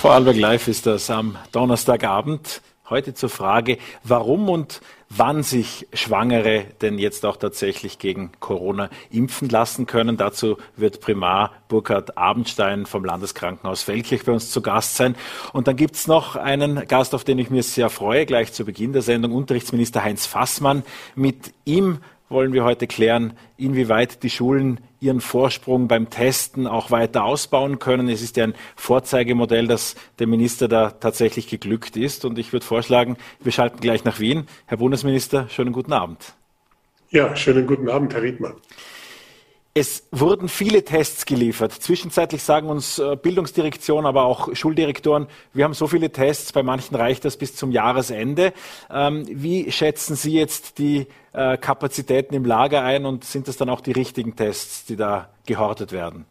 Vorarlberg Live ist das am Donnerstagabend. Heute zur Frage, warum und wann sich Schwangere denn jetzt auch tatsächlich gegen Corona impfen lassen können. Dazu wird Primar Burkhard Abendstein vom Landeskrankenhaus Feldkirch bei uns zu Gast sein. Und dann gibt's noch einen Gast, auf den ich mich sehr freue, gleich zu Beginn der Sendung, Unterrichtsminister Heinz Fassmann. Mit ihm wollen wir heute klären, inwieweit die Schulen ihren Vorsprung beim Testen auch weiter ausbauen können. Es ist ja ein Vorzeigemodell, das dem Minister da tatsächlich geglückt ist. Und ich würde vorschlagen, wir schalten gleich nach Wien. Herr Bundesminister, schönen guten Abend. Ja, schönen guten Abend, Herr Riedmann. Es wurden viele Tests geliefert. Zwischenzeitlich sagen uns äh, Bildungsdirektion, aber auch Schuldirektoren, wir haben so viele Tests, bei manchen reicht das bis zum Jahresende. Ähm, wie schätzen Sie jetzt die äh, Kapazitäten im Lager ein und sind das dann auch die richtigen Tests, die da gehortet werden?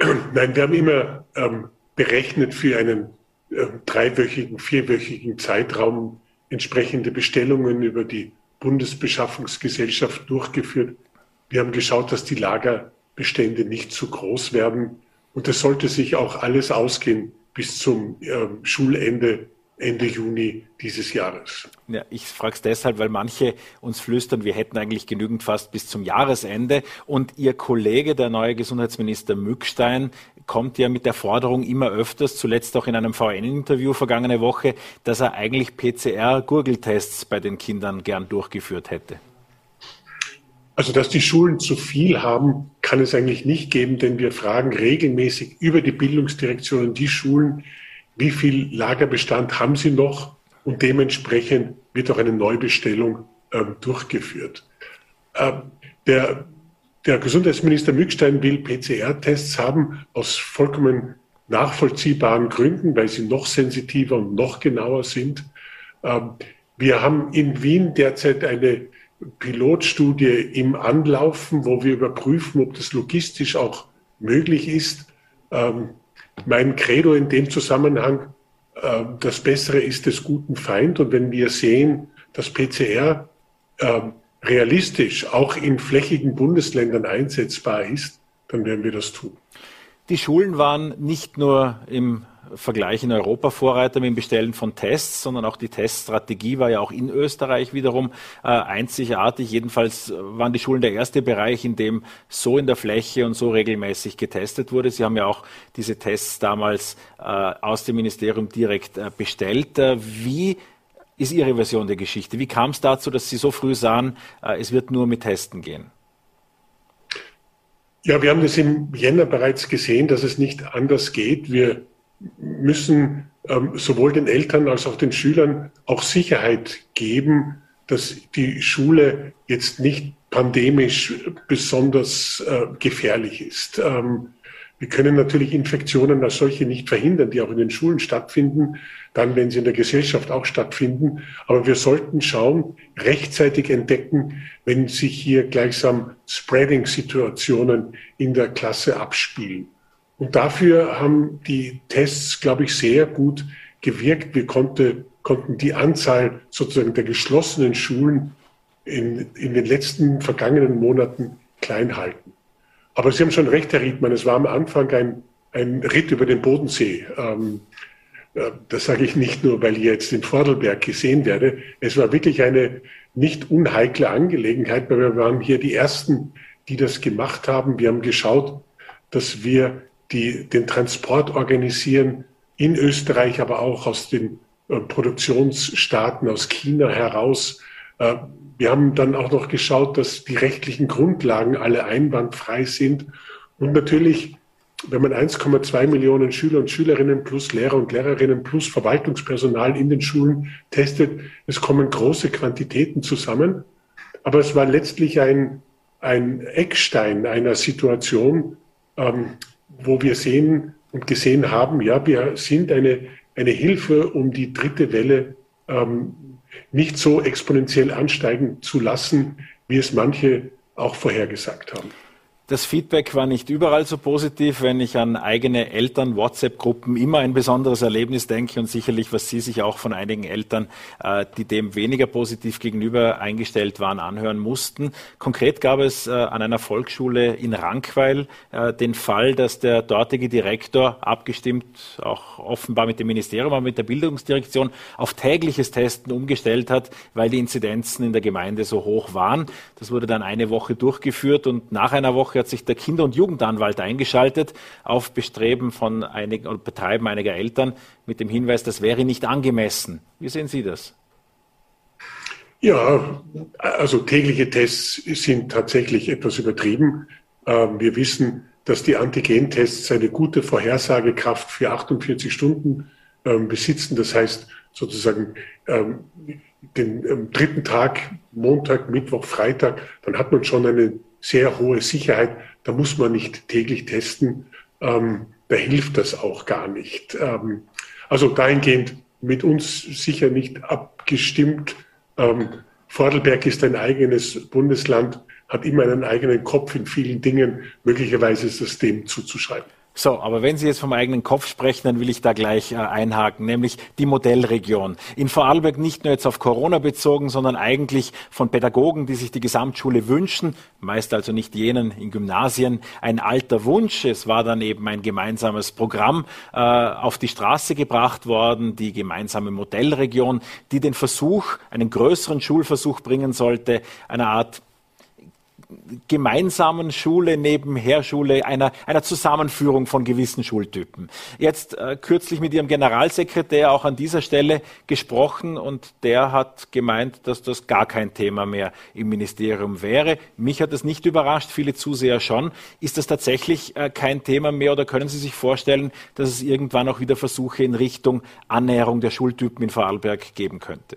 Nein, wir haben immer ähm, berechnet für einen äh, dreiwöchigen, vierwöchigen Zeitraum entsprechende Bestellungen über die Bundesbeschaffungsgesellschaft durchgeführt wir haben geschaut, dass die Lagerbestände nicht zu groß werden. Und das sollte sich auch alles ausgehen bis zum äh, Schulende Ende Juni dieses Jahres. Ja, ich frage es deshalb, weil manche uns flüstern, wir hätten eigentlich genügend fast bis zum Jahresende. Und Ihr Kollege, der neue Gesundheitsminister Mückstein, kommt ja mit der Forderung immer öfters, zuletzt auch in einem VN-Interview vergangene Woche, dass er eigentlich PCR-Gurgeltests bei den Kindern gern durchgeführt hätte. Also, dass die Schulen zu viel haben, kann es eigentlich nicht geben, denn wir fragen regelmäßig über die Bildungsdirektionen die Schulen, wie viel Lagerbestand haben sie noch und dementsprechend wird auch eine Neubestellung ähm, durchgeführt. Ähm, der, der Gesundheitsminister Mückstein will PCR-Tests haben aus vollkommen nachvollziehbaren Gründen, weil sie noch sensitiver und noch genauer sind. Ähm, wir haben in Wien derzeit eine Pilotstudie im Anlaufen, wo wir überprüfen, ob das logistisch auch möglich ist. Ähm, mein Credo in dem Zusammenhang, äh, das Bessere ist des guten Feind. Und wenn wir sehen, dass PCR äh, realistisch auch in flächigen Bundesländern einsetzbar ist, dann werden wir das tun. Die Schulen waren nicht nur im Vergleich in Europa Vorreiter mit dem Bestellen von Tests, sondern auch die Teststrategie war ja auch in Österreich wiederum äh, einzigartig. Jedenfalls waren die Schulen der erste Bereich, in dem so in der Fläche und so regelmäßig getestet wurde. Sie haben ja auch diese Tests damals äh, aus dem Ministerium direkt äh, bestellt. Äh, wie ist Ihre Version der Geschichte? Wie kam es dazu, dass Sie so früh sahen, äh, es wird nur mit Testen gehen? Ja, wir haben das im Jänner bereits gesehen, dass es nicht anders geht. Wir müssen ähm, sowohl den Eltern als auch den Schülern auch Sicherheit geben, dass die Schule jetzt nicht pandemisch besonders äh, gefährlich ist. Ähm, wir können natürlich Infektionen als solche nicht verhindern, die auch in den Schulen stattfinden, dann, wenn sie in der Gesellschaft auch stattfinden. Aber wir sollten schauen, rechtzeitig entdecken, wenn sich hier gleichsam Spreading-Situationen in der Klasse abspielen. Und dafür haben die Tests, glaube ich, sehr gut gewirkt. Wir konnte, konnten die Anzahl sozusagen der geschlossenen Schulen in, in den letzten vergangenen Monaten klein halten. Aber Sie haben schon recht, Herr Riedmann, es war am Anfang ein, ein Ritt über den Bodensee. Ähm, äh, das sage ich nicht nur, weil ich jetzt in Vordelberg gesehen werde. Es war wirklich eine nicht unheikle Angelegenheit, weil wir waren hier die Ersten, die das gemacht haben. Wir haben geschaut, dass wir die den Transport organisieren in Österreich, aber auch aus den äh, Produktionsstaaten aus China heraus. Äh, wir haben dann auch noch geschaut, dass die rechtlichen Grundlagen alle einwandfrei sind. Und natürlich, wenn man 1,2 Millionen Schüler und Schülerinnen plus Lehrer und Lehrerinnen plus Verwaltungspersonal in den Schulen testet, es kommen große Quantitäten zusammen. Aber es war letztlich ein, ein Eckstein einer Situation, ähm, wo wir sehen und gesehen haben, ja, wir sind eine, eine Hilfe, um die dritte Welle ähm, nicht so exponentiell ansteigen zu lassen, wie es manche auch vorhergesagt haben. Das Feedback war nicht überall so positiv, wenn ich an eigene Eltern-WhatsApp-Gruppen immer ein besonderes Erlebnis denke und sicherlich, was Sie sich auch von einigen Eltern, äh, die dem weniger positiv gegenüber eingestellt waren, anhören mussten. Konkret gab es äh, an einer Volksschule in Rankweil äh, den Fall, dass der dortige Direktor abgestimmt, auch offenbar mit dem Ministerium, aber mit der Bildungsdirektion, auf tägliches Testen umgestellt hat, weil die Inzidenzen in der Gemeinde so hoch waren. Das wurde dann eine Woche durchgeführt und nach einer Woche Woche hat sich der Kinder- und Jugendanwalt eingeschaltet auf Bestreben von einigen oder Betreiben einiger Eltern mit dem Hinweis, das wäre nicht angemessen. Wie sehen Sie das? Ja, also tägliche Tests sind tatsächlich etwas übertrieben. Ähm, wir wissen, dass die Antigentests eine gute Vorhersagekraft für 48 Stunden ähm, besitzen. Das heißt sozusagen ähm, den dritten Tag, Montag, Mittwoch, Freitag, dann hat man schon eine sehr hohe Sicherheit. Da muss man nicht täglich testen. Ähm, da hilft das auch gar nicht. Ähm, also dahingehend mit uns sicher nicht abgestimmt. Ähm, Vordelberg ist ein eigenes Bundesland, hat immer einen eigenen Kopf in vielen Dingen. Möglicherweise ist das dem zuzuschreiben. So, aber wenn Sie jetzt vom eigenen Kopf sprechen, dann will ich da gleich äh, einhaken, nämlich die Modellregion. In Vorarlberg nicht nur jetzt auf Corona bezogen, sondern eigentlich von Pädagogen, die sich die Gesamtschule wünschen, meist also nicht jenen in Gymnasien, ein alter Wunsch. Es war dann eben ein gemeinsames Programm äh, auf die Straße gebracht worden, die gemeinsame Modellregion, die den Versuch, einen größeren Schulversuch bringen sollte, eine Art gemeinsamen Schule, Nebenherschule, einer, einer Zusammenführung von gewissen Schultypen. Jetzt äh, kürzlich mit Ihrem Generalsekretär auch an dieser Stelle gesprochen und der hat gemeint, dass das gar kein Thema mehr im Ministerium wäre. Mich hat das nicht überrascht, viele Zuseher schon. Ist das tatsächlich äh, kein Thema mehr oder können Sie sich vorstellen, dass es irgendwann auch wieder Versuche in Richtung Annäherung der Schultypen in Vorarlberg geben könnte?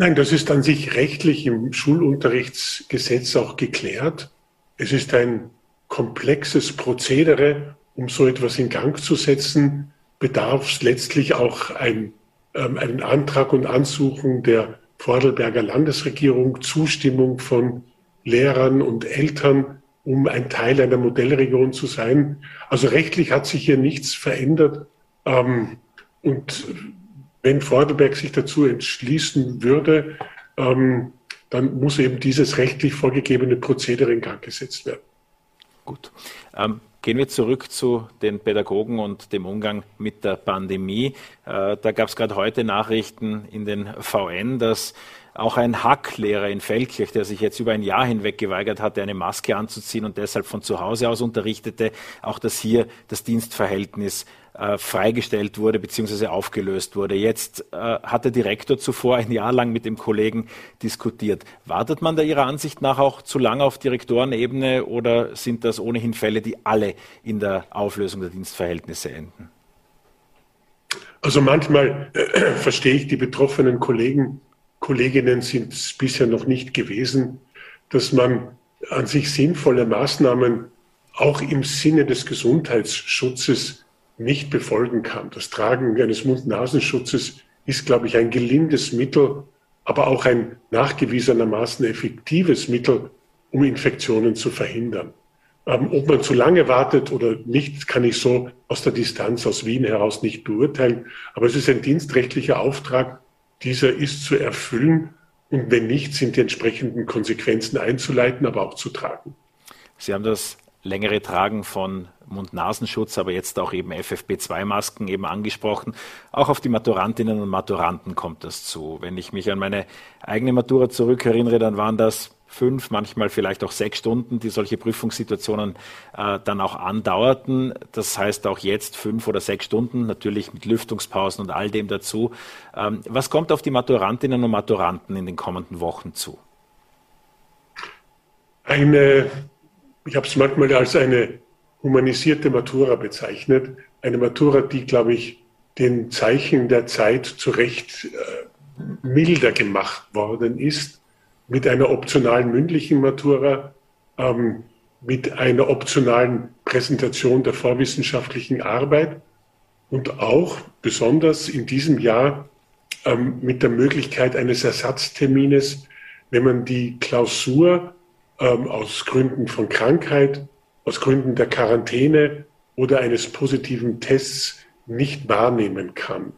Nein, das ist an sich rechtlich im Schulunterrichtsgesetz auch geklärt. Es ist ein komplexes Prozedere, um so etwas in Gang zu setzen, bedarf es letztlich auch ein, ähm, einen Antrag und Ansuchen der Vordelberger Landesregierung, Zustimmung von Lehrern und Eltern, um ein Teil einer Modellregion zu sein. Also rechtlich hat sich hier nichts verändert. Ähm, und wenn Vordelberg sich dazu entschließen würde, ähm, dann muss eben dieses rechtlich vorgegebene Prozedere in Gang gesetzt werden. Gut. Ähm, gehen wir zurück zu den Pädagogen und dem Umgang mit der Pandemie. Äh, da gab es gerade heute Nachrichten in den VN, dass auch ein Hacklehrer in Feldkirch, der sich jetzt über ein Jahr hinweg geweigert hatte, eine Maske anzuziehen und deshalb von zu Hause aus unterrichtete, auch dass hier das Dienstverhältnis äh, freigestellt wurde bzw. aufgelöst wurde. Jetzt äh, hat der Direktor zuvor ein Jahr lang mit dem Kollegen diskutiert. Wartet man da Ihrer Ansicht nach auch zu lange auf Direktorenebene oder sind das ohnehin Fälle, die alle in der Auflösung der Dienstverhältnisse enden? Also manchmal äh, verstehe ich die betroffenen Kollegen Kolleginnen sind es bisher noch nicht gewesen, dass man an sich sinnvolle Maßnahmen auch im Sinne des Gesundheitsschutzes nicht befolgen kann. Das Tragen eines Mund-Nasenschutzes ist, glaube ich, ein gelindes Mittel, aber auch ein nachgewiesenermaßen effektives Mittel, um Infektionen zu verhindern. Ähm, ob man zu lange wartet oder nicht, kann ich so aus der Distanz aus Wien heraus nicht beurteilen. Aber es ist ein dienstrechtlicher Auftrag, dieser ist zu erfüllen und wenn nicht, sind die entsprechenden Konsequenzen einzuleiten, aber auch zu tragen. Sie haben das längere Tragen von Mund-Nasenschutz, aber jetzt auch eben FFP2-Masken eben angesprochen. Auch auf die Maturantinnen und Maturanten kommt das zu. Wenn ich mich an meine eigene Matura zurückerinnere, dann waren das fünf, manchmal vielleicht auch sechs Stunden, die solche Prüfungssituationen äh, dann auch andauerten. Das heißt auch jetzt fünf oder sechs Stunden, natürlich mit Lüftungspausen und all dem dazu. Ähm, was kommt auf die Maturantinnen und Maturanten in den kommenden Wochen zu? Eine, ich habe es manchmal als eine humanisierte Matura bezeichnet. Eine Matura, die, glaube ich, den Zeichen der Zeit zu Recht äh, milder gemacht worden ist mit einer optionalen mündlichen Matura, ähm, mit einer optionalen Präsentation der vorwissenschaftlichen Arbeit und auch besonders in diesem Jahr ähm, mit der Möglichkeit eines Ersatztermines, wenn man die Klausur ähm, aus Gründen von Krankheit, aus Gründen der Quarantäne oder eines positiven Tests nicht wahrnehmen kann.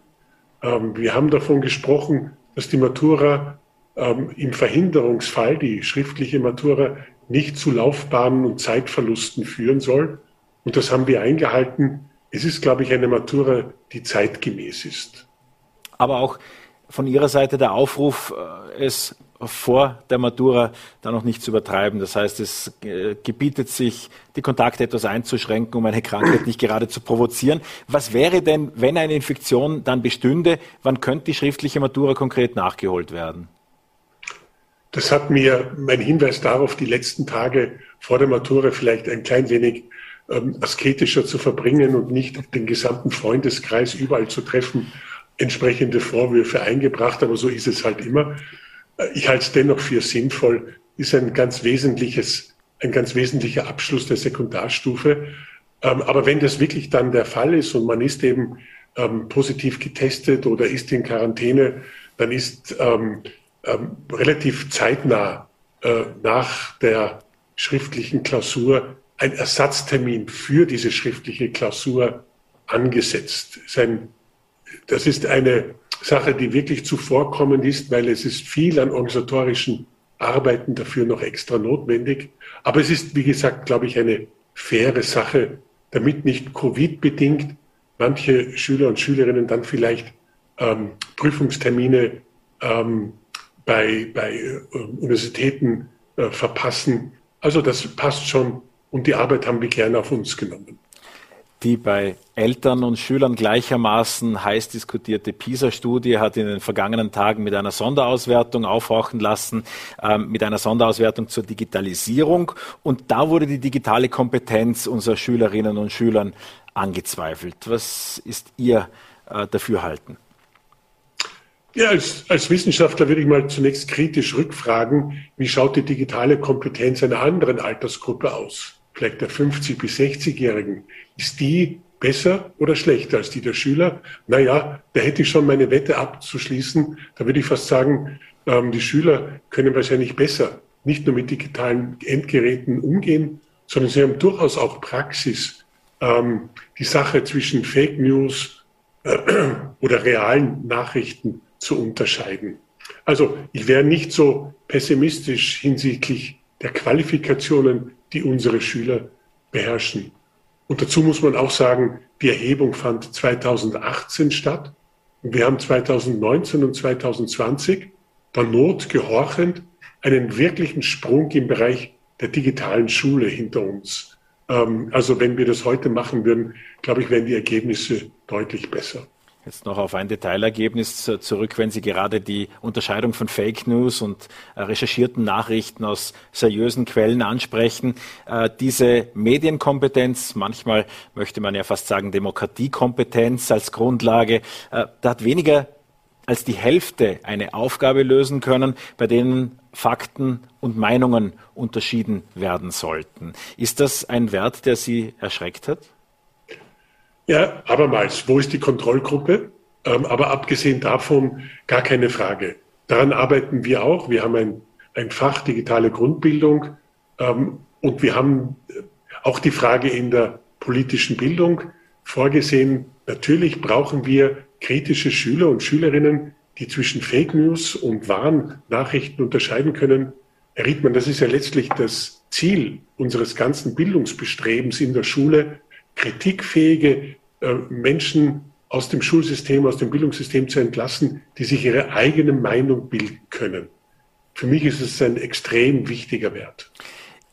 Ähm, wir haben davon gesprochen, dass die Matura ähm, im Verhinderungsfall, die schriftliche Matura, nicht zu Laufbahnen und Zeitverlusten führen soll. Und das haben wir eingehalten. Es ist, glaube ich, eine Matura, die zeitgemäß ist. Aber auch von Ihrer Seite der Aufruf, äh, es vor der Matura da noch nicht zu übertreiben. Das heißt, es äh, gebietet sich, die Kontakte etwas einzuschränken, um eine Krankheit nicht gerade zu provozieren. Was wäre denn, wenn eine Infektion dann bestünde? Wann könnte die schriftliche Matura konkret nachgeholt werden? Das hat mir mein Hinweis darauf, die letzten Tage vor der Matura vielleicht ein klein wenig ähm, asketischer zu verbringen und nicht den gesamten Freundeskreis überall zu treffen, entsprechende Vorwürfe eingebracht. Aber so ist es halt immer. Ich halte es dennoch für sinnvoll, ist ein ganz wesentliches, ein ganz wesentlicher Abschluss der Sekundarstufe. Ähm, aber wenn das wirklich dann der Fall ist und man ist eben ähm, positiv getestet oder ist in Quarantäne, dann ist ähm, relativ zeitnah äh, nach der schriftlichen Klausur ein Ersatztermin für diese schriftliche Klausur angesetzt. Das ist eine Sache, die wirklich zuvorkommend ist, weil es ist viel an organisatorischen Arbeiten dafür noch extra notwendig. Aber es ist, wie gesagt, glaube ich, eine faire Sache, damit nicht Covid-bedingt manche Schüler und Schülerinnen dann vielleicht ähm, Prüfungstermine ähm, bei, bei äh, Universitäten äh, verpassen. Also das passt schon und die Arbeit haben wir gerne auf uns genommen. Die bei Eltern und Schülern gleichermaßen heiß diskutierte PISA-Studie hat in den vergangenen Tagen mit einer Sonderauswertung aufhorchen lassen, äh, mit einer Sonderauswertung zur Digitalisierung. Und da wurde die digitale Kompetenz unserer Schülerinnen und Schülern angezweifelt. Was ist Ihr äh, Dafürhalten? Ja, als, als Wissenschaftler würde ich mal zunächst kritisch rückfragen, wie schaut die digitale Kompetenz einer anderen Altersgruppe aus? Vielleicht der 50- bis 60-Jährigen, ist die besser oder schlechter als die der Schüler? Naja, da hätte ich schon meine Wette abzuschließen. Da würde ich fast sagen, ähm, die Schüler können wahrscheinlich besser nicht nur mit digitalen Endgeräten umgehen, sondern sie haben durchaus auch Praxis, ähm, die Sache zwischen Fake News äh, oder realen Nachrichten zu unterscheiden. Also ich wäre nicht so pessimistisch hinsichtlich der Qualifikationen die unsere Schüler beherrschen. Und dazu muss man auch sagen, die Erhebung fand 2018 statt. Und wir haben 2019 und 2020 der Not gehorchend einen wirklichen Sprung im Bereich der digitalen Schule hinter uns. Ähm, also wenn wir das heute machen würden, glaube ich, wären die Ergebnisse deutlich besser. Jetzt noch auf ein Detailergebnis zurück, wenn Sie gerade die Unterscheidung von Fake News und äh, recherchierten Nachrichten aus seriösen Quellen ansprechen. Äh, diese Medienkompetenz, manchmal möchte man ja fast sagen Demokratiekompetenz als Grundlage, äh, da hat weniger als die Hälfte eine Aufgabe lösen können, bei denen Fakten und Meinungen unterschieden werden sollten. Ist das ein Wert, der Sie erschreckt hat? Ja, abermals, wo ist die Kontrollgruppe? Ähm, aber abgesehen davon gar keine Frage. Daran arbeiten wir auch. Wir haben ein, ein Fach digitale Grundbildung ähm, und wir haben äh, auch die Frage in der politischen Bildung vorgesehen. Natürlich brauchen wir kritische Schüler und Schülerinnen, die zwischen Fake News und wahren Nachrichten unterscheiden können. Herr Riedmann, das ist ja letztlich das Ziel unseres ganzen Bildungsbestrebens in der Schule, kritikfähige äh, Menschen aus dem Schulsystem, aus dem Bildungssystem zu entlassen, die sich ihre eigene Meinung bilden können. Für mich ist es ein extrem wichtiger Wert.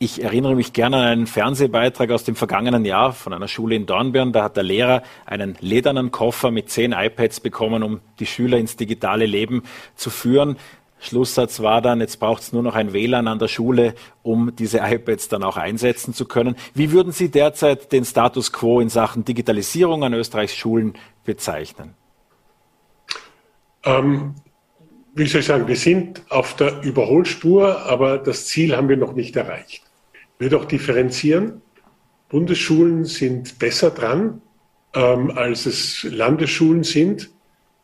Ich erinnere mich gerne an einen Fernsehbeitrag aus dem vergangenen Jahr von einer Schule in Dornbirn. Da hat der Lehrer einen ledernen Koffer mit zehn iPads bekommen, um die Schüler ins digitale Leben zu führen. Schlusssatz war dann, jetzt braucht es nur noch ein WLAN an der Schule, um diese iPads dann auch einsetzen zu können. Wie würden Sie derzeit den Status quo in Sachen Digitalisierung an Österreichs Schulen bezeichnen? Ähm, wie soll ich sagen, wir sind auf der Überholspur, aber das Ziel haben wir noch nicht erreicht. Ich würde auch differenzieren. Bundesschulen sind besser dran, ähm, als es Landesschulen sind.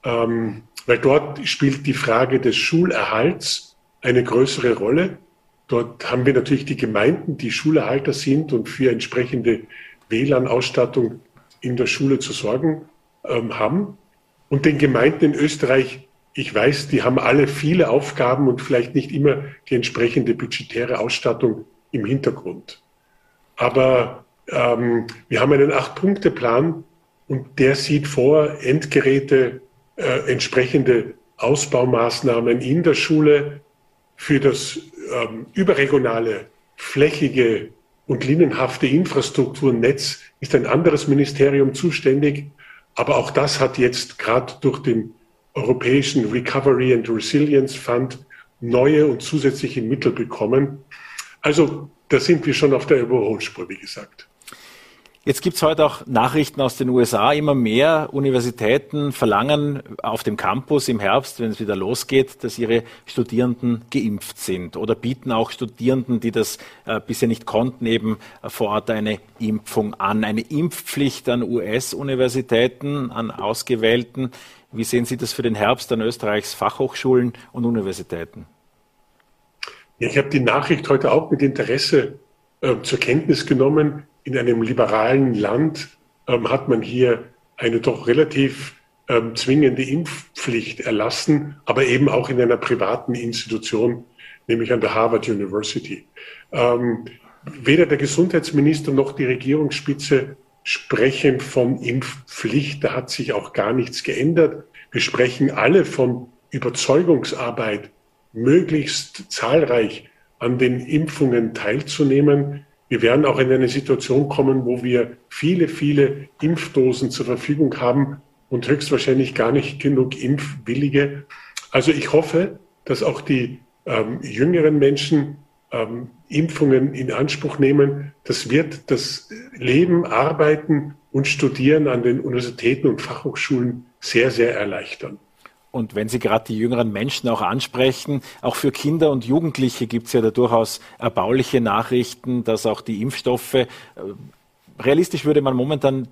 Ähm, weil dort spielt die Frage des Schulerhalts eine größere Rolle. Dort haben wir natürlich die Gemeinden, die Schulerhalter sind und für entsprechende WLAN-Ausstattung in der Schule zu sorgen ähm, haben. Und den Gemeinden in Österreich, ich weiß, die haben alle viele Aufgaben und vielleicht nicht immer die entsprechende budgetäre Ausstattung im Hintergrund. Aber ähm, wir haben einen Acht-Punkte-Plan und der sieht vor, Endgeräte, äh, entsprechende Ausbaumaßnahmen in der Schule für das ähm, überregionale, flächige und linienhafte Infrastrukturnetz ist ein anderes Ministerium zuständig. Aber auch das hat jetzt gerade durch den Europäischen Recovery and Resilience Fund neue und zusätzliche Mittel bekommen. Also da sind wir schon auf der Überholspur, wie gesagt. Jetzt gibt es heute auch Nachrichten aus den USA. Immer mehr Universitäten verlangen auf dem Campus im Herbst, wenn es wieder losgeht, dass ihre Studierenden geimpft sind oder bieten auch Studierenden, die das äh, bisher nicht konnten, eben vor Ort eine Impfung an. Eine Impfpflicht an US-Universitäten, an ausgewählten. Wie sehen Sie das für den Herbst an Österreichs Fachhochschulen und Universitäten? Ja, ich habe die Nachricht heute auch mit Interesse äh, zur Kenntnis genommen in einem liberalen Land ähm, hat man hier eine doch relativ ähm, zwingende Impfpflicht erlassen, aber eben auch in einer privaten Institution, nämlich an der Harvard University. Ähm, weder der Gesundheitsminister noch die Regierungsspitze sprechen von Impfpflicht. Da hat sich auch gar nichts geändert. Wir sprechen alle von Überzeugungsarbeit, möglichst zahlreich an den Impfungen teilzunehmen. Wir werden auch in eine Situation kommen, wo wir viele, viele Impfdosen zur Verfügung haben und höchstwahrscheinlich gar nicht genug Impfwillige. Also ich hoffe, dass auch die ähm, jüngeren Menschen ähm, Impfungen in Anspruch nehmen. Das wird das Leben, Arbeiten und Studieren an den Universitäten und Fachhochschulen sehr, sehr erleichtern. Und wenn Sie gerade die jüngeren Menschen auch ansprechen, auch für Kinder und Jugendliche gibt es ja da durchaus erbauliche Nachrichten, dass auch die Impfstoffe, äh, realistisch würde man momentan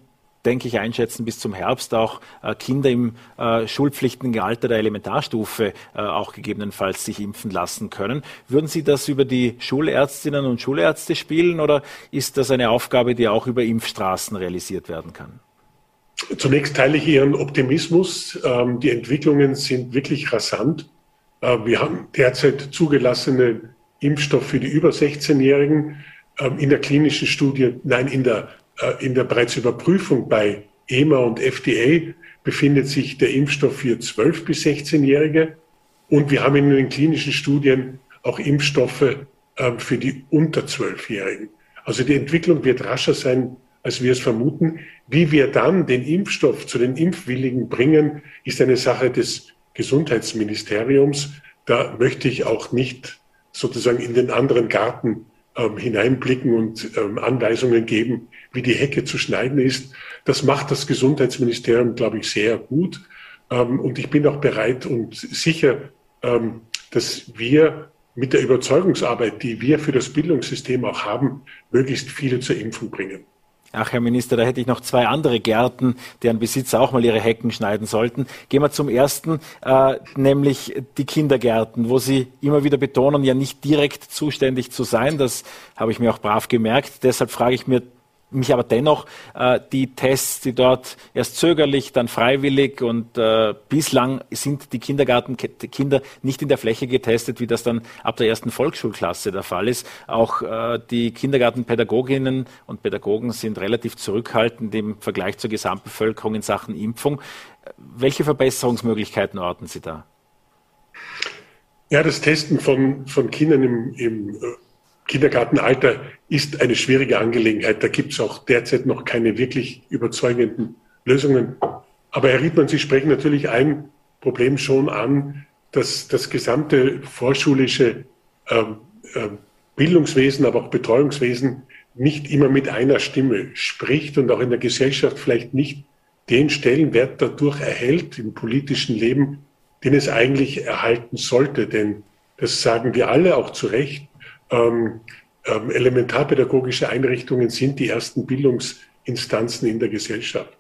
denke ich, einschätzen, bis zum Herbst auch äh, Kinder im äh, schulpflichtigen Alter der Elementarstufe auch gegebenenfalls sich impfen lassen können. Würden Sie das über die Schulärztinnen und Schulärzte spielen oder ist das eine Aufgabe, die auch über Impfstraßen realisiert werden kann? Zunächst teile ich Ihren Optimismus. Ähm, die Entwicklungen sind wirklich rasant. Äh, wir haben derzeit zugelassene Impfstoff für die über 16-Jährigen ähm, in der klinischen Studie, nein, in der, äh, in der bereits Überprüfung bei EMA und FDA befindet sich der Impfstoff für 12 bis 16-Jährige. Und wir haben in den klinischen Studien auch Impfstoffe ähm, für die unter 12-Jährigen. Also die Entwicklung wird rascher sein als wir es vermuten. Wie wir dann den Impfstoff zu den Impfwilligen bringen, ist eine Sache des Gesundheitsministeriums. Da möchte ich auch nicht sozusagen in den anderen Garten ähm, hineinblicken und ähm, Anweisungen geben, wie die Hecke zu schneiden ist. Das macht das Gesundheitsministerium, glaube ich, sehr gut. Ähm, und ich bin auch bereit und sicher, ähm, dass wir mit der Überzeugungsarbeit, die wir für das Bildungssystem auch haben, möglichst viele zur Impfung bringen. Ach, Herr Minister, da hätte ich noch zwei andere Gärten, deren Besitzer auch mal ihre Hecken schneiden sollten. Gehen wir zum ersten, äh, nämlich die Kindergärten, wo Sie immer wieder betonen, ja nicht direkt zuständig zu sein. Das habe ich mir auch brav gemerkt. Deshalb frage ich mir mich aber dennoch äh, die Tests, die dort erst zögerlich, dann freiwillig und äh, bislang sind die Kindergartenkinder nicht in der Fläche getestet, wie das dann ab der ersten Volksschulklasse der Fall ist. Auch äh, die Kindergartenpädagoginnen und Pädagogen sind relativ zurückhaltend im Vergleich zur Gesamtbevölkerung in Sachen Impfung. Welche Verbesserungsmöglichkeiten orten Sie da? Ja, das Testen von, von Kindern im, im äh, Kindergartenalter ist eine schwierige Angelegenheit. Da gibt es auch derzeit noch keine wirklich überzeugenden Lösungen. Aber Herr Riedmann, Sie sprechen natürlich ein Problem schon an, dass das gesamte vorschulische ähm, äh, Bildungswesen, aber auch Betreuungswesen nicht immer mit einer Stimme spricht und auch in der Gesellschaft vielleicht nicht den Stellenwert dadurch erhält im politischen Leben, den es eigentlich erhalten sollte. Denn das sagen wir alle auch zu Recht ähm, ähm, elementarpädagogische Einrichtungen sind die ersten Bildungsinstanzen in der Gesellschaft.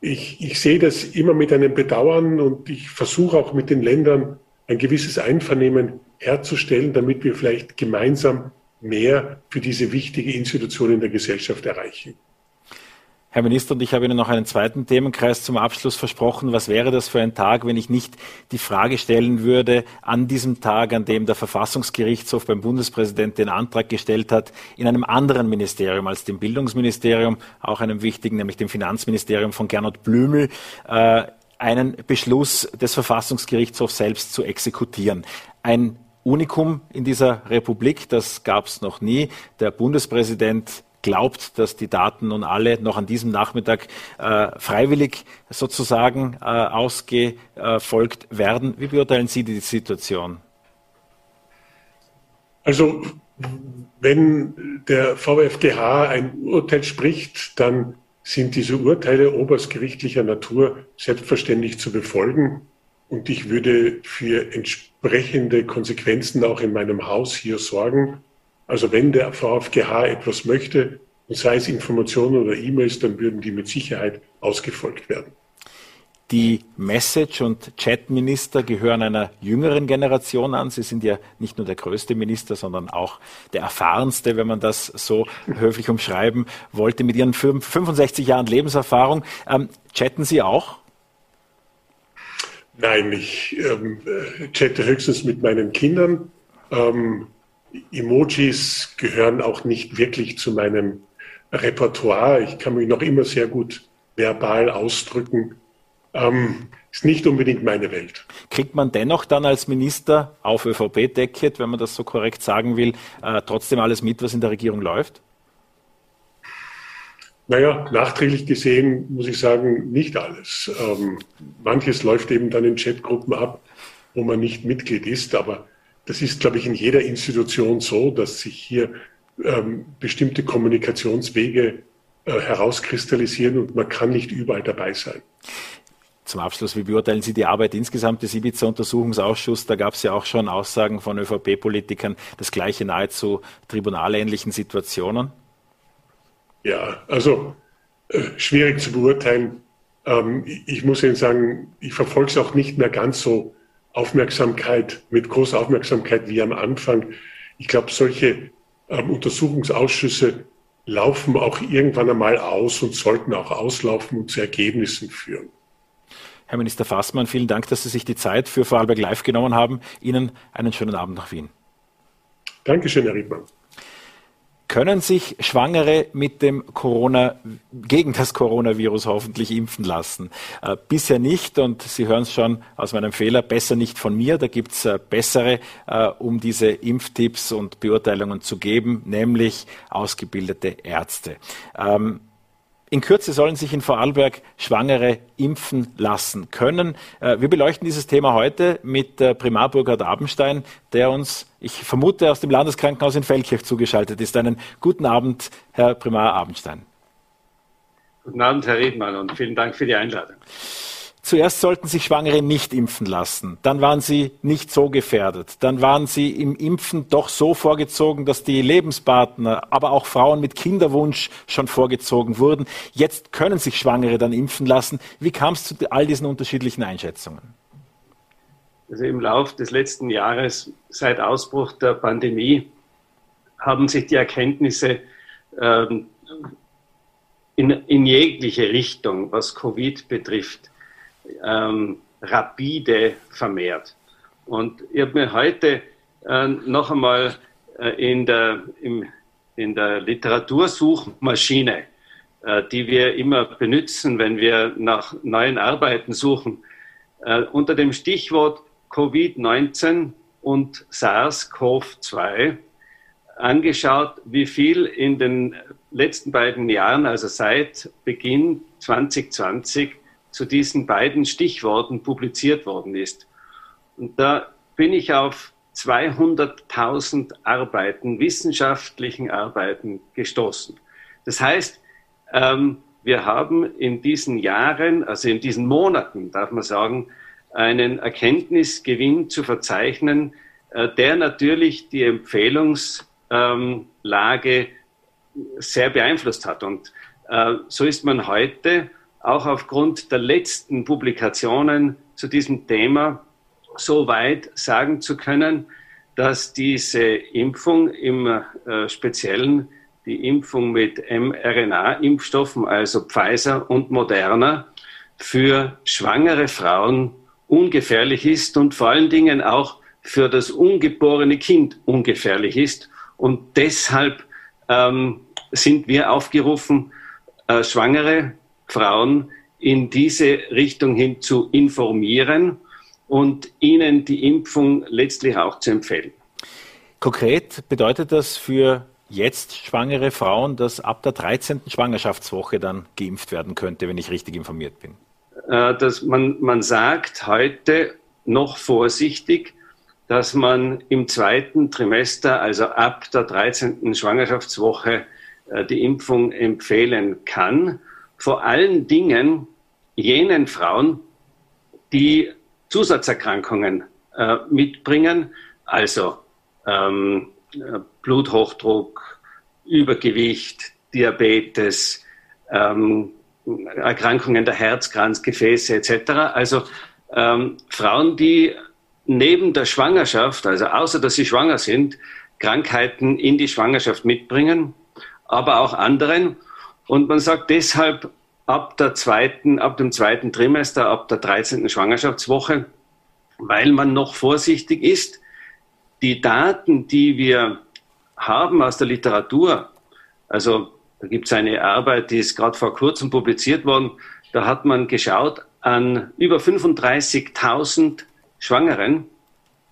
Ich, ich sehe das immer mit einem Bedauern und ich versuche auch mit den Ländern ein gewisses Einvernehmen herzustellen, damit wir vielleicht gemeinsam mehr für diese wichtige Institution in der Gesellschaft erreichen. Herr Minister, und ich habe Ihnen noch einen zweiten Themenkreis zum Abschluss versprochen. Was wäre das für ein Tag, wenn ich nicht die Frage stellen würde, an diesem Tag, an dem der Verfassungsgerichtshof beim Bundespräsidenten den Antrag gestellt hat, in einem anderen Ministerium als dem Bildungsministerium, auch einem wichtigen, nämlich dem Finanzministerium von Gernot Blümel, äh, einen Beschluss des Verfassungsgerichtshofs selbst zu exekutieren. Ein Unikum in dieser Republik, das gab es noch nie. Der Bundespräsident glaubt, dass die Daten nun alle noch an diesem Nachmittag äh, freiwillig sozusagen äh, ausgefolgt werden. Wie beurteilen Sie die Situation? Also wenn der VfGH ein Urteil spricht, dann sind diese Urteile oberstgerichtlicher Natur selbstverständlich zu befolgen. Und ich würde für entsprechende Konsequenzen auch in meinem Haus hier sorgen. Also wenn der VfGH etwas möchte, und sei es Informationen oder E-Mails, dann würden die mit Sicherheit ausgefolgt werden. Die Message- und Chatminister gehören einer jüngeren Generation an. Sie sind ja nicht nur der größte Minister, sondern auch der erfahrenste, wenn man das so höflich umschreiben wollte, mit Ihren 65 Jahren Lebenserfahrung. Ähm, chatten Sie auch? Nein, ich ähm, äh, chatte höchstens mit meinen Kindern. Ähm, Emojis gehören auch nicht wirklich zu meinem Repertoire. Ich kann mich noch immer sehr gut verbal ausdrücken. Ähm, ist nicht unbedingt meine Welt. Kriegt man dennoch dann als Minister auf ÖVP-Decket, wenn man das so korrekt sagen will, äh, trotzdem alles mit, was in der Regierung läuft? Naja, nachträglich gesehen muss ich sagen, nicht alles. Ähm, manches läuft eben dann in Chatgruppen ab, wo man nicht Mitglied ist, aber das ist, glaube ich, in jeder Institution so, dass sich hier ähm, bestimmte Kommunikationswege äh, herauskristallisieren und man kann nicht überall dabei sein. Zum Abschluss, wie beurteilen Sie die Arbeit insgesamt des Ibiza-Untersuchungsausschusses? Da gab es ja auch schon Aussagen von ÖVP-Politikern, das gleiche nahezu tribunalähnlichen Situationen. Ja, also äh, schwierig zu beurteilen. Ähm, ich muss Ihnen sagen, ich verfolge es auch nicht mehr ganz so Aufmerksamkeit, mit großer Aufmerksamkeit wie am Anfang. Ich glaube, solche ähm, Untersuchungsausschüsse laufen auch irgendwann einmal aus und sollten auch auslaufen und zu Ergebnissen führen. Herr Minister Fassmann, vielen Dank, dass Sie sich die Zeit für Vorarlberg Live genommen haben. Ihnen einen schönen Abend nach Wien. Dankeschön, Herr Riedmann. Können sich Schwangere mit dem Corona, gegen das Coronavirus hoffentlich impfen lassen? Äh, bisher nicht und Sie hören es schon aus meinem Fehler, besser nicht von mir. Da gibt's äh, bessere, äh, um diese Impftipps und Beurteilungen zu geben, nämlich ausgebildete Ärzte. Ähm, in Kürze sollen sich in Vorarlberg Schwangere impfen lassen können. Äh, wir beleuchten dieses Thema heute mit Primar Burkhard Abenstein, der uns, ich vermute, aus dem Landeskrankenhaus in Feldkirch zugeschaltet ist. Einen guten Abend, Herr Primar Abenstein. Guten Abend, Herr Redmann, und vielen Dank für die Einladung. Zuerst sollten sich Schwangere nicht impfen lassen. Dann waren sie nicht so gefährdet. Dann waren sie im Impfen doch so vorgezogen, dass die Lebenspartner, aber auch Frauen mit Kinderwunsch schon vorgezogen wurden. Jetzt können sich Schwangere dann impfen lassen. Wie kam es zu all diesen unterschiedlichen Einschätzungen? Also im Lauf des letzten Jahres, seit Ausbruch der Pandemie, haben sich die Erkenntnisse ähm, in, in jegliche Richtung, was Covid betrifft, ähm, rapide vermehrt. Und ich habe mir heute äh, noch einmal äh, in, der, im, in der Literatursuchmaschine, äh, die wir immer benutzen, wenn wir nach neuen Arbeiten suchen, äh, unter dem Stichwort Covid-19 und SARS-CoV-2 angeschaut, wie viel in den letzten beiden Jahren, also seit Beginn 2020, zu diesen beiden Stichworten publiziert worden ist. Und da bin ich auf 200.000 Arbeiten, wissenschaftlichen Arbeiten gestoßen. Das heißt, ähm, wir haben in diesen Jahren, also in diesen Monaten, darf man sagen, einen Erkenntnisgewinn zu verzeichnen, äh, der natürlich die Empfehlungslage ähm, sehr beeinflusst hat. Und äh, so ist man heute auch aufgrund der letzten Publikationen zu diesem Thema so weit sagen zu können, dass diese Impfung im äh, Speziellen die Impfung mit mRNA-Impfstoffen, also Pfizer und Moderna, für schwangere Frauen ungefährlich ist und vor allen Dingen auch für das ungeborene Kind ungefährlich ist. Und deshalb ähm, sind wir aufgerufen, äh, schwangere Frauen in diese Richtung hin zu informieren und ihnen die Impfung letztlich auch zu empfehlen. Konkret bedeutet das für jetzt schwangere Frauen, dass ab der 13. Schwangerschaftswoche dann geimpft werden könnte, wenn ich richtig informiert bin? Äh, dass man, man sagt heute noch vorsichtig, dass man im zweiten Trimester, also ab der 13. Schwangerschaftswoche, äh, die Impfung empfehlen kann. Vor allen Dingen jenen Frauen, die Zusatzerkrankungen äh, mitbringen, also ähm, Bluthochdruck, Übergewicht, Diabetes, ähm, Erkrankungen der Herzkranzgefäße etc. Also ähm, Frauen, die neben der Schwangerschaft, also außer dass sie schwanger sind, Krankheiten in die Schwangerschaft mitbringen, aber auch anderen. Und man sagt deshalb ab der zweiten, ab dem zweiten Trimester, ab der 13. Schwangerschaftswoche, weil man noch vorsichtig ist. Die Daten, die wir haben aus der Literatur, also da gibt es eine Arbeit, die ist gerade vor kurzem publiziert worden. Da hat man geschaut an über 35.000 Schwangeren,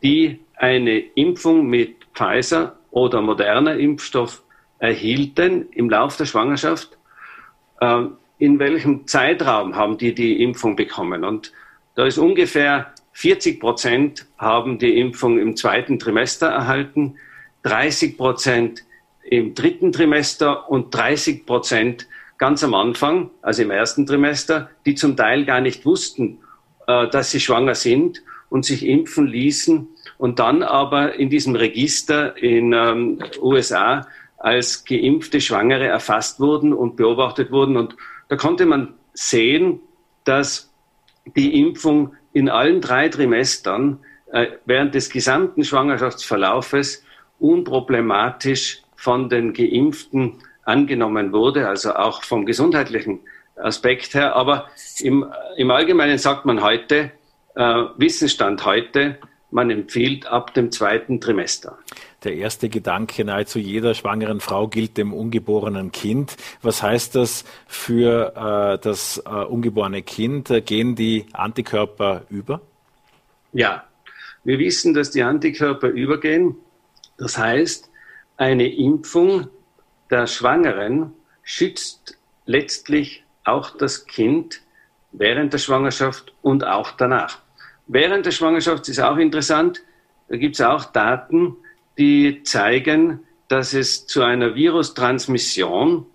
die eine Impfung mit Pfizer oder moderner Impfstoff erhielten im Laufe der Schwangerschaft. Ähm, in welchem Zeitraum haben die die Impfung bekommen? Und da ist ungefähr 40 Prozent haben die Impfung im zweiten Trimester erhalten, 30 Prozent im dritten Trimester und 30 Prozent ganz am Anfang, also im ersten Trimester, die zum Teil gar nicht wussten, äh, dass sie schwanger sind und sich impfen ließen und dann aber in diesem Register in ähm, USA als geimpfte Schwangere erfasst wurden und beobachtet wurden. Und da konnte man sehen, dass die Impfung in allen drei Trimestern äh, während des gesamten Schwangerschaftsverlaufes unproblematisch von den Geimpften angenommen wurde, also auch vom gesundheitlichen Aspekt her. Aber im, im Allgemeinen sagt man heute, äh, Wissensstand heute, man empfiehlt ab dem zweiten Trimester. Der erste Gedanke nahezu jeder schwangeren Frau gilt dem ungeborenen Kind. Was heißt das für äh, das äh, ungeborene Kind? Gehen die Antikörper über? Ja, wir wissen, dass die Antikörper übergehen. Das heißt, eine Impfung der Schwangeren schützt letztlich auch das Kind während der Schwangerschaft und auch danach. Während der Schwangerschaft ist auch interessant, da gibt es auch Daten, die zeigen, dass es zu einer Virustransmission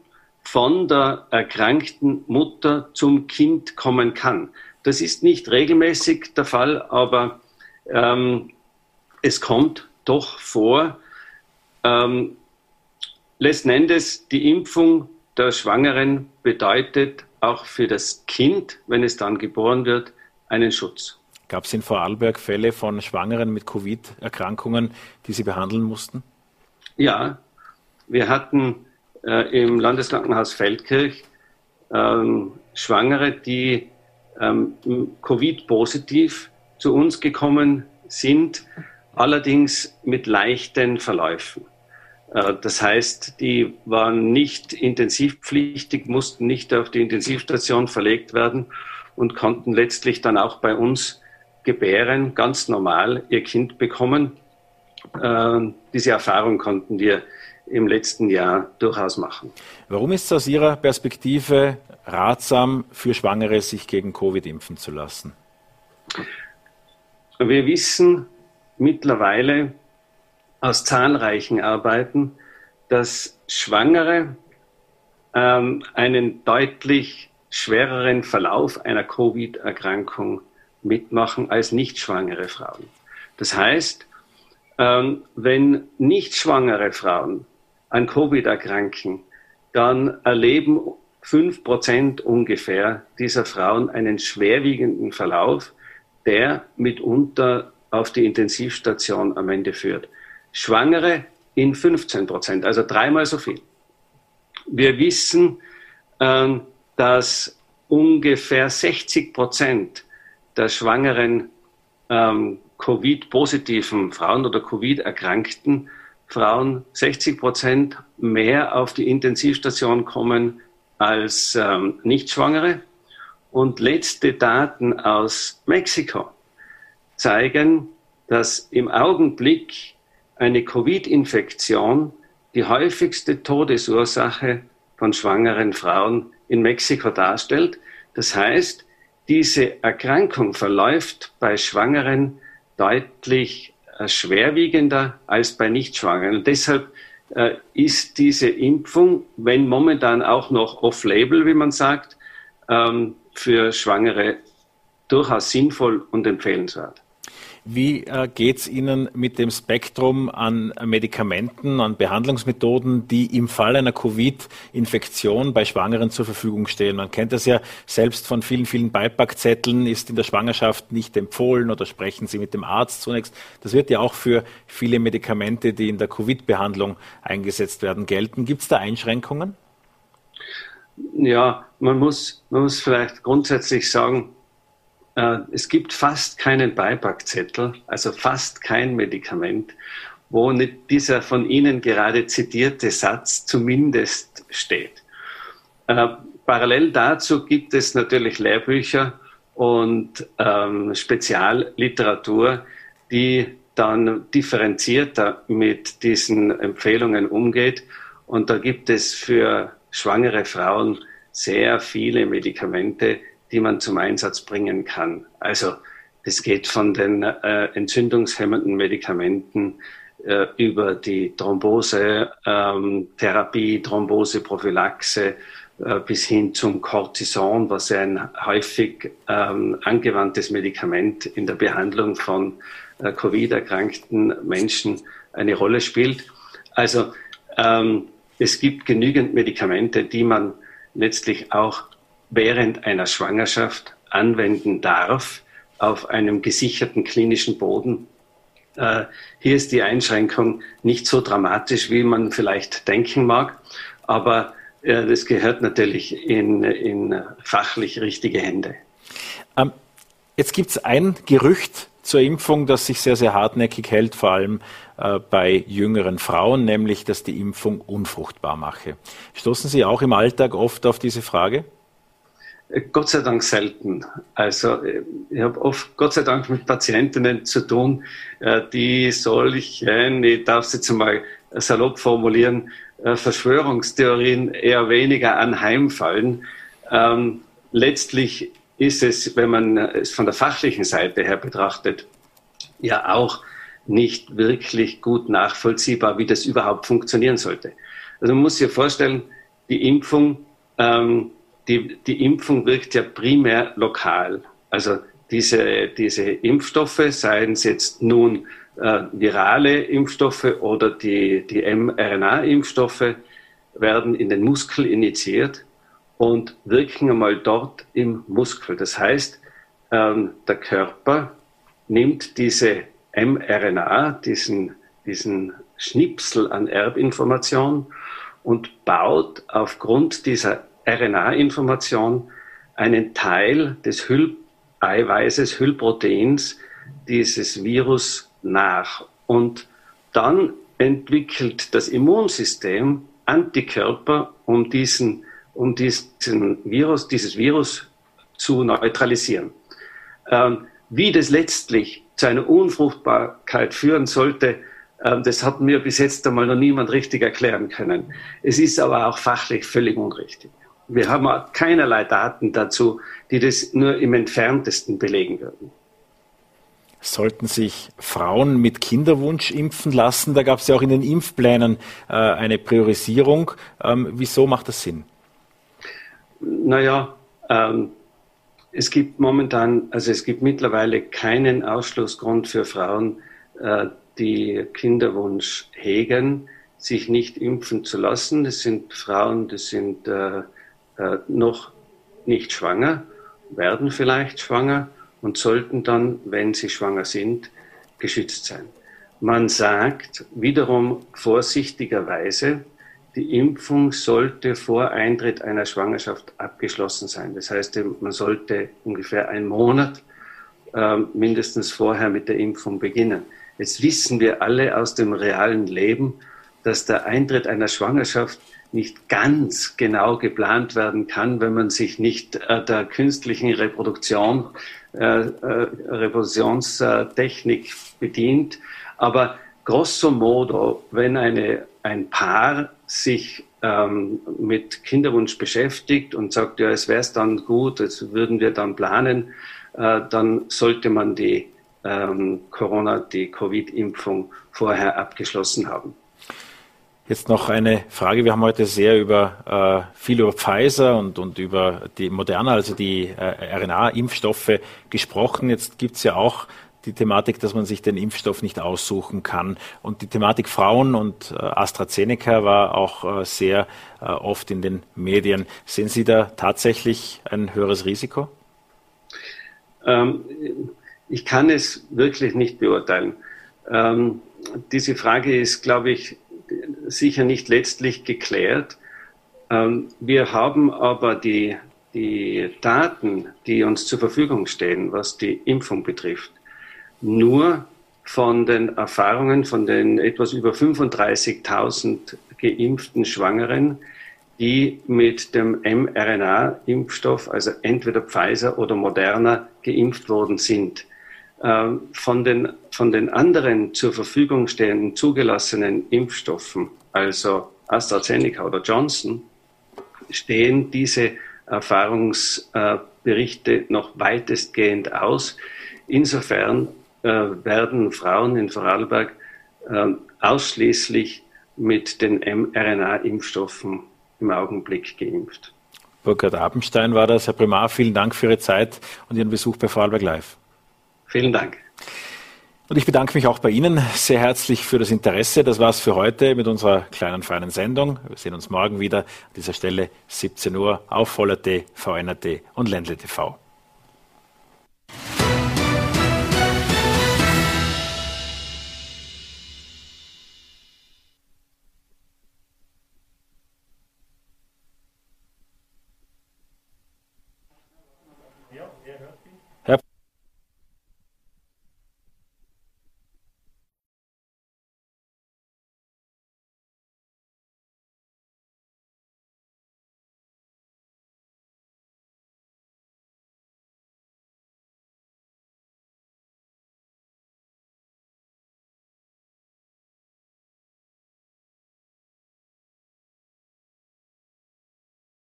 von der erkrankten Mutter zum Kind kommen kann. Das ist nicht regelmäßig der Fall, aber ähm, es kommt doch vor, ähm, letzten Endes, die Impfung der Schwangeren bedeutet auch für das Kind, wenn es dann geboren wird, einen Schutz. Gab es in Vorarlberg Fälle von Schwangeren mit Covid-Erkrankungen, die Sie behandeln mussten? Ja, wir hatten äh, im Landeskrankenhaus Feldkirch ähm, Schwangere, die ähm, Covid-positiv zu uns gekommen sind, allerdings mit leichten Verläufen. Äh, das heißt, die waren nicht intensivpflichtig, mussten nicht auf die Intensivstation verlegt werden und konnten letztlich dann auch bei uns gebären, ganz normal ihr Kind bekommen. Äh, diese Erfahrung konnten wir im letzten Jahr durchaus machen. Warum ist es aus Ihrer Perspektive ratsam für Schwangere, sich gegen Covid impfen zu lassen? Wir wissen mittlerweile, aus zahlreichen Arbeiten, dass Schwangere ähm, einen deutlich schwereren Verlauf einer Covid-Erkrankung mitmachen als nicht schwangere Frauen. Das heißt, ähm, wenn nicht schwangere Frauen an Covid erkranken, dann erleben fünf Prozent ungefähr dieser Frauen einen schwerwiegenden Verlauf, der mitunter auf die Intensivstation am Ende führt. Schwangere in 15 Prozent, also dreimal so viel. Wir wissen, ähm, dass ungefähr 60 Prozent der schwangeren ähm, Covid-positiven Frauen oder Covid-erkrankten Frauen 60 Prozent mehr auf die Intensivstation kommen als ähm, Nichtschwangere. Und letzte Daten aus Mexiko zeigen, dass im Augenblick eine Covid-Infektion die häufigste Todesursache von schwangeren Frauen in Mexiko darstellt. Das heißt, diese Erkrankung verläuft bei Schwangeren deutlich äh, schwerwiegender als bei Nichtschwangeren. Und deshalb äh, ist diese Impfung, wenn momentan auch noch off-label, wie man sagt, ähm, für Schwangere durchaus sinnvoll und empfehlenswert. Wie äh, geht es Ihnen mit dem Spektrum an Medikamenten, an Behandlungsmethoden, die im Fall einer Covid-Infektion bei Schwangeren zur Verfügung stehen? Man kennt das ja selbst von vielen, vielen Beipackzetteln, ist in der Schwangerschaft nicht empfohlen oder sprechen Sie mit dem Arzt zunächst. Das wird ja auch für viele Medikamente, die in der Covid-Behandlung eingesetzt werden, gelten. Gibt es da Einschränkungen? Ja, man muss, man muss vielleicht grundsätzlich sagen, es gibt fast keinen Beipackzettel, also fast kein Medikament, wo nicht dieser von Ihnen gerade zitierte Satz zumindest steht. Äh, parallel dazu gibt es natürlich Lehrbücher und ähm, Spezialliteratur, die dann differenzierter mit diesen Empfehlungen umgeht. Und da gibt es für schwangere Frauen sehr viele Medikamente, die man zum Einsatz bringen kann. Also es geht von den äh, entzündungshemmenden Medikamenten äh, über die Thrombose-Therapie, ähm, Thromboseprophylaxe äh, bis hin zum Cortison, was ein häufig ähm, angewandtes Medikament in der Behandlung von äh, Covid-erkrankten Menschen eine Rolle spielt. Also ähm, es gibt genügend Medikamente, die man letztlich auch während einer Schwangerschaft anwenden darf auf einem gesicherten klinischen Boden. Äh, hier ist die Einschränkung nicht so dramatisch, wie man vielleicht denken mag, aber äh, das gehört natürlich in, in fachlich richtige Hände. Ähm, jetzt gibt es ein Gerücht zur Impfung, das sich sehr, sehr hartnäckig hält, vor allem äh, bei jüngeren Frauen, nämlich, dass die Impfung unfruchtbar mache. Stoßen Sie auch im Alltag oft auf diese Frage? Gott sei Dank selten. Also ich habe oft Gott sei Dank mit Patientinnen zu tun, äh, die solchen, ich darf es jetzt mal salopp formulieren, äh, Verschwörungstheorien eher weniger anheimfallen. Ähm, letztlich ist es, wenn man es von der fachlichen Seite her betrachtet, ja auch nicht wirklich gut nachvollziehbar, wie das überhaupt funktionieren sollte. Also man muss sich vorstellen, die Impfung ähm, die, die Impfung wirkt ja primär lokal. Also diese, diese Impfstoffe, seien es jetzt nun äh, virale Impfstoffe oder die, die mRNA-Impfstoffe, werden in den Muskel initiiert und wirken einmal dort im Muskel. Das heißt, ähm, der Körper nimmt diese mRNA, diesen, diesen Schnipsel an Erbinformation und baut aufgrund dieser RNA-Information einen Teil des Hülleiweißes, Hüllproteins dieses Virus nach. Und dann entwickelt das Immunsystem Antikörper, um diesen, um diesen Virus, dieses Virus zu neutralisieren. Ähm, wie das letztlich zu einer Unfruchtbarkeit führen sollte, ähm, das hat mir bis jetzt einmal noch niemand richtig erklären können. Es ist aber auch fachlich völlig unrichtig. Wir haben keinerlei Daten dazu, die das nur im entferntesten belegen würden. Sollten sich Frauen mit Kinderwunsch impfen lassen? Da gab es ja auch in den Impfplänen äh, eine Priorisierung. Ähm, wieso macht das Sinn? Naja, ähm, es gibt momentan, also es gibt mittlerweile keinen Ausschlussgrund für Frauen, äh, die Kinderwunsch hegen, sich nicht impfen zu lassen. Das sind Frauen, das sind äh, äh, noch nicht schwanger, werden vielleicht schwanger und sollten dann, wenn sie schwanger sind, geschützt sein. Man sagt wiederum vorsichtigerweise, die Impfung sollte vor Eintritt einer Schwangerschaft abgeschlossen sein. Das heißt, man sollte ungefähr einen Monat äh, mindestens vorher mit der Impfung beginnen. Jetzt wissen wir alle aus dem realen Leben, dass der Eintritt einer Schwangerschaft nicht ganz genau geplant werden kann, wenn man sich nicht äh, der künstlichen Reproduktion, äh, äh, Reproduktionstechnik bedient. Aber grosso modo, wenn eine, ein Paar sich ähm, mit Kinderwunsch beschäftigt und sagt, ja, es wäre dann gut, das würden wir dann planen, äh, dann sollte man die ähm, Corona, die Covid-Impfung vorher abgeschlossen haben. Jetzt noch eine Frage. Wir haben heute sehr über äh, viel über Pfizer und, und über die Moderna, also die äh, RNA-Impfstoffe gesprochen. Jetzt gibt es ja auch die Thematik, dass man sich den Impfstoff nicht aussuchen kann. Und die Thematik Frauen und äh, AstraZeneca war auch äh, sehr äh, oft in den Medien. Sehen Sie da tatsächlich ein höheres Risiko? Ähm, ich kann es wirklich nicht beurteilen. Ähm, diese Frage ist, glaube ich, sicher nicht letztlich geklärt. Ähm, wir haben aber die, die Daten, die uns zur Verfügung stehen, was die Impfung betrifft, nur von den Erfahrungen von den etwas über 35.000 geimpften Schwangeren, die mit dem mRNA-Impfstoff, also entweder Pfizer oder Moderna, geimpft worden sind. Ähm, von den, von den anderen zur Verfügung stehenden zugelassenen Impfstoffen, also AstraZeneca oder Johnson, stehen diese Erfahrungsberichte noch weitestgehend aus. Insofern äh, werden Frauen in Vorarlberg äh, ausschließlich mit den mRNA-Impfstoffen im Augenblick geimpft. Burkhard Abenstein war das. Herr Primar, vielen Dank für Ihre Zeit und Ihren Besuch bei Vorarlberg Live. Vielen Dank. Und ich bedanke mich auch bei Ihnen sehr herzlich für das Interesse. Das war's für heute mit unserer kleinen feinen Sendung. Wir sehen uns morgen wieder an dieser Stelle 17 Uhr auf Voller.t, VNRT und Ländle TV.